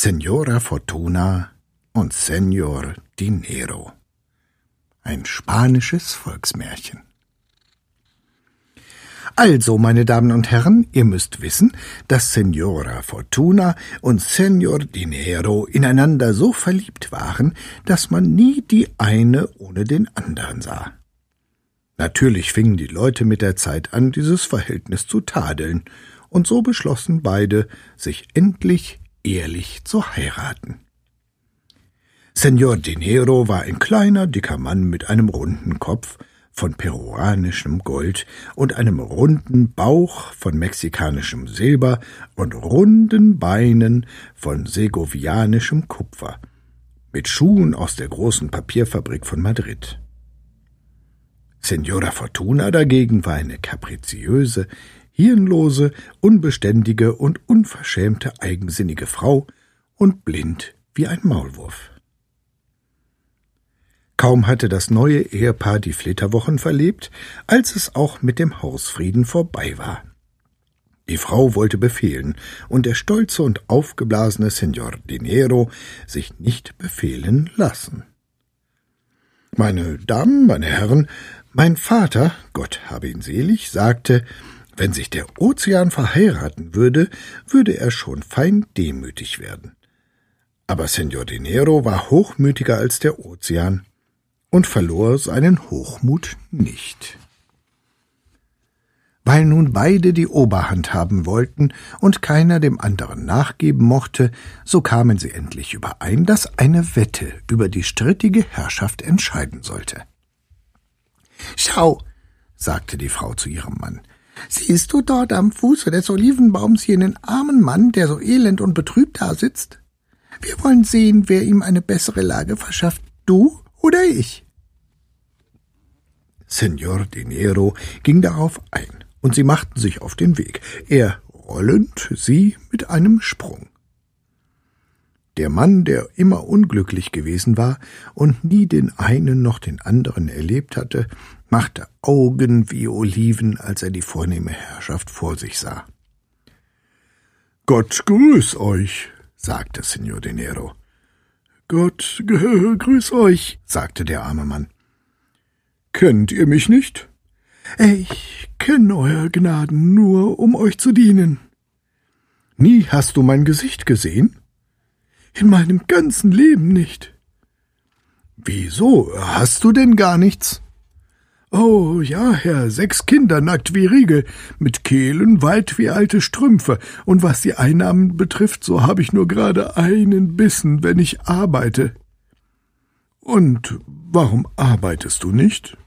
Senora Fortuna und Senor Dinero. Ein spanisches Volksmärchen. Also, meine Damen und Herren, ihr müsst wissen, dass Senora Fortuna und Senor Dinero ineinander so verliebt waren, dass man nie die eine ohne den anderen sah. Natürlich fingen die Leute mit der Zeit an, dieses Verhältnis zu tadeln, und so beschlossen beide, sich endlich ehrlich zu heiraten. Senor Dinero war ein kleiner, dicker Mann mit einem runden Kopf von peruanischem Gold und einem runden Bauch von mexikanischem Silber und runden Beinen von segovianischem Kupfer, mit Schuhen aus der großen Papierfabrik von Madrid. Senora Fortuna dagegen war eine kapriziöse, hirnlose, unbeständige und unverschämte eigensinnige Frau und blind wie ein Maulwurf. Kaum hatte das neue Ehepaar die Flitterwochen verlebt, als es auch mit dem Hausfrieden vorbei war. Die Frau wollte befehlen, und der stolze und aufgeblasene Signor Dinero sich nicht befehlen lassen. Meine Damen, meine Herren, mein Vater, Gott habe ihn selig, sagte, wenn sich der Ozean verheiraten würde, würde er schon fein demütig werden. Aber Senor Dinero war hochmütiger als der Ozean und verlor seinen Hochmut nicht. Weil nun beide die Oberhand haben wollten und keiner dem anderen nachgeben mochte, so kamen sie endlich überein, dass eine Wette über die strittige Herrschaft entscheiden sollte. Schau, sagte die Frau zu ihrem Mann, Siehst du dort am Fuße des Olivenbaums jenen armen Mann, der so elend und betrübt da sitzt? Wir wollen sehen, wer ihm eine bessere Lage verschafft, du oder ich. Senor Dinero ging darauf ein, und sie machten sich auf den Weg, er rollend, sie mit einem Sprung. Der Mann, der immer unglücklich gewesen war und nie den einen noch den anderen erlebt hatte, machte Augen wie Oliven, als er die vornehme Herrschaft vor sich sah. Gott grüß euch, sagte Signor Dinero. Gott grüß euch, sagte der arme Mann. Kennt ihr mich nicht? Ich kenne Euer Gnaden nur, um euch zu dienen. Nie hast du mein Gesicht gesehen? In meinem ganzen Leben nicht. Wieso? Hast du denn gar nichts? Oh ja, Herr, sechs Kinder nackt wie Riegel, mit Kehlen weit wie alte Strümpfe, und was die Einnahmen betrifft, so habe ich nur gerade einen Bissen, wenn ich arbeite. Und warum arbeitest du nicht?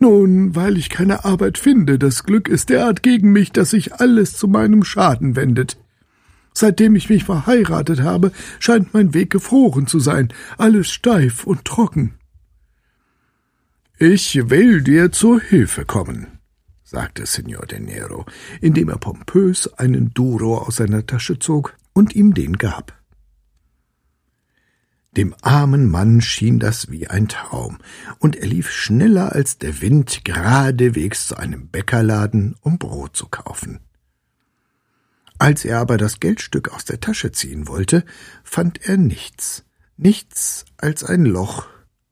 Nun, weil ich keine Arbeit finde, das Glück ist derart gegen mich, dass sich alles zu meinem Schaden wendet. Seitdem ich mich verheiratet habe, scheint mein Weg gefroren zu sein, alles steif und trocken. Ich will dir zur Hilfe kommen, sagte Signor De Nero, indem er pompös einen Duro aus seiner Tasche zog und ihm den gab. Dem armen Mann schien das wie ein Traum, und er lief schneller als der Wind geradewegs zu einem Bäckerladen, um Brot zu kaufen. Als er aber das Geldstück aus der Tasche ziehen wollte, fand er nichts, nichts als ein Loch,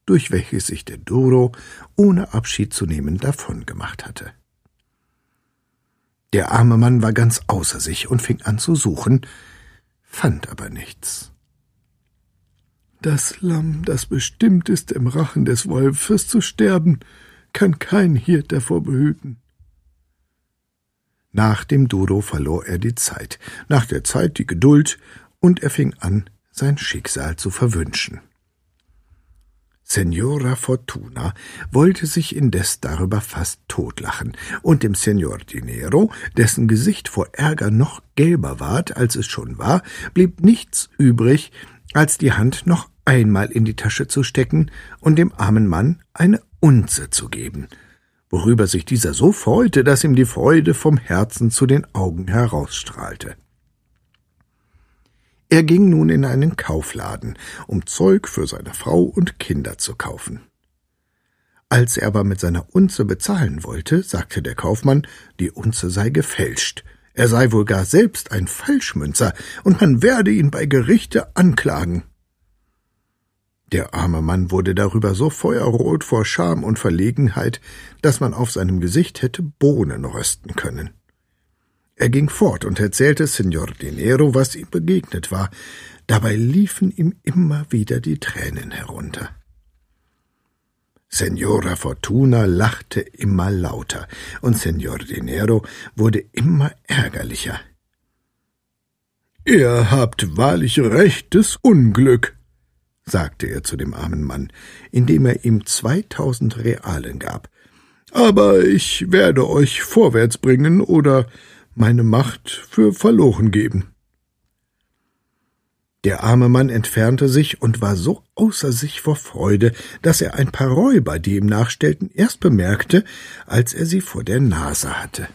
durch welches sich der Duro, ohne Abschied zu nehmen, davongemacht hatte. Der arme Mann war ganz außer sich und fing an zu suchen, fand aber nichts. Das Lamm, das bestimmt ist, im Rachen des Wolfes zu sterben, kann kein Hirt davor behüten. Nach dem Dodo verlor er die Zeit, nach der Zeit die Geduld, und er fing an, sein Schicksal zu verwünschen. Signora Fortuna wollte sich indes darüber fast totlachen, und dem Signor Dinero, dessen Gesicht vor Ärger noch gelber ward, als es schon war, blieb nichts übrig, als die Hand noch einmal in die Tasche zu stecken und dem armen Mann eine Unze zu geben, worüber sich dieser so freute, dass ihm die Freude vom Herzen zu den Augen herausstrahlte. Er ging nun in einen Kaufladen, um Zeug für seine Frau und Kinder zu kaufen. Als er aber mit seiner Unze bezahlen wollte, sagte der Kaufmann, die Unze sei gefälscht, er sei wohl gar selbst ein Falschmünzer, und man werde ihn bei Gerichte anklagen. Der arme Mann wurde darüber so feuerrot vor Scham und Verlegenheit, dass man auf seinem Gesicht hätte Bohnen rösten können. Er ging fort und erzählte Signor Dinero, was ihm begegnet war. Dabei liefen ihm immer wieder die Tränen herunter. Signora Fortuna lachte immer lauter, und Signor Dinero wurde immer ärgerlicher. Ihr habt wahrlich rechtes Unglück, sagte er zu dem armen Mann, indem er ihm zweitausend Realen gab. Aber ich werde euch vorwärts bringen, oder meine Macht für verloren geben. Der arme Mann entfernte sich und war so außer sich vor Freude, dass er ein paar Räuber, die ihm nachstellten, erst bemerkte, als er sie vor der Nase hatte.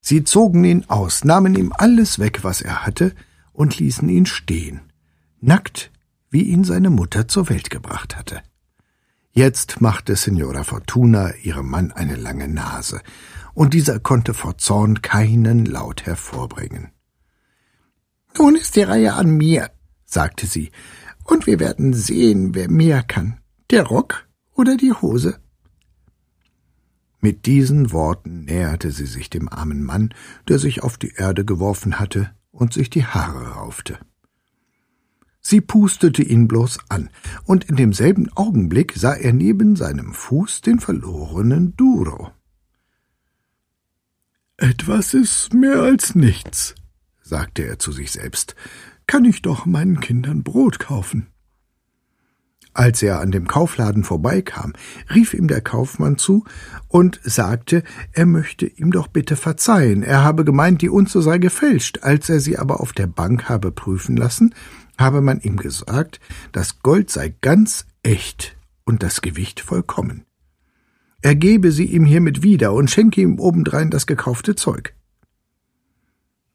Sie zogen ihn aus, nahmen ihm alles weg, was er hatte, und ließen ihn stehen, nackt, wie ihn seine Mutter zur Welt gebracht hatte. Jetzt machte Signora Fortuna ihrem Mann eine lange Nase, und dieser konnte vor Zorn keinen Laut hervorbringen. Nun ist die Reihe an mir, sagte sie, und wir werden sehen, wer mehr kann, der Rock oder die Hose. Mit diesen Worten näherte sie sich dem armen Mann, der sich auf die Erde geworfen hatte und sich die Haare raufte. Sie pustete ihn bloß an, und in demselben Augenblick sah er neben seinem Fuß den verlorenen Duro. Etwas ist mehr als nichts, sagte er zu sich selbst. Kann ich doch meinen Kindern Brot kaufen. Als er an dem Kaufladen vorbeikam, rief ihm der Kaufmann zu und sagte, er möchte ihm doch bitte verzeihen. Er habe gemeint, die Unze sei gefälscht. Als er sie aber auf der Bank habe prüfen lassen, habe man ihm gesagt, das Gold sei ganz echt und das Gewicht vollkommen. Er gebe sie ihm hiermit wieder und schenke ihm obendrein das gekaufte Zeug.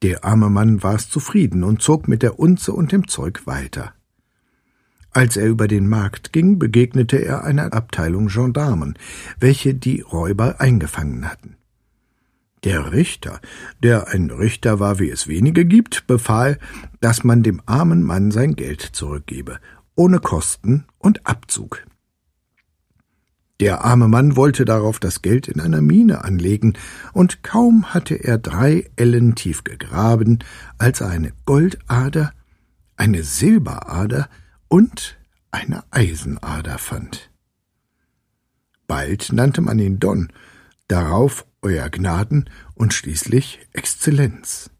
Der arme Mann war's zufrieden und zog mit der Unze und dem Zeug weiter. Als er über den Markt ging, begegnete er einer Abteilung Gendarmen, welche die Räuber eingefangen hatten. Der Richter, der ein Richter war, wie es wenige gibt, befahl, dass man dem armen Mann sein Geld zurückgebe, ohne Kosten und Abzug. Der arme Mann wollte darauf das Geld in einer Mine anlegen, und kaum hatte er drei Ellen tief gegraben, als er eine Goldader, eine Silberader und eine Eisenader fand. Bald nannte man ihn Don, darauf Euer Gnaden und schließlich Exzellenz.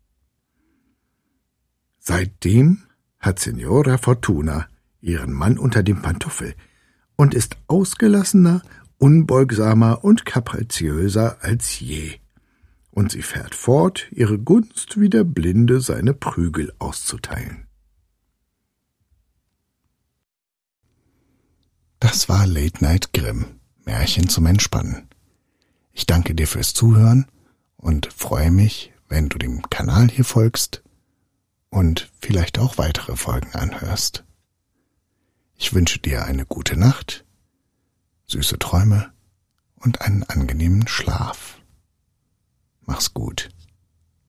Seitdem hat Signora Fortuna ihren Mann unter dem Pantoffel, und ist ausgelassener, unbeugsamer und kapriziöser als je. Und sie fährt fort, ihre Gunst wie der Blinde seine Prügel auszuteilen. Das war Late Night Grimm, Märchen zum Entspannen. Ich danke dir fürs Zuhören und freue mich, wenn du dem Kanal hier folgst und vielleicht auch weitere Folgen anhörst. Ich wünsche dir eine gute Nacht, süße Träume und einen angenehmen Schlaf. Mach's gut.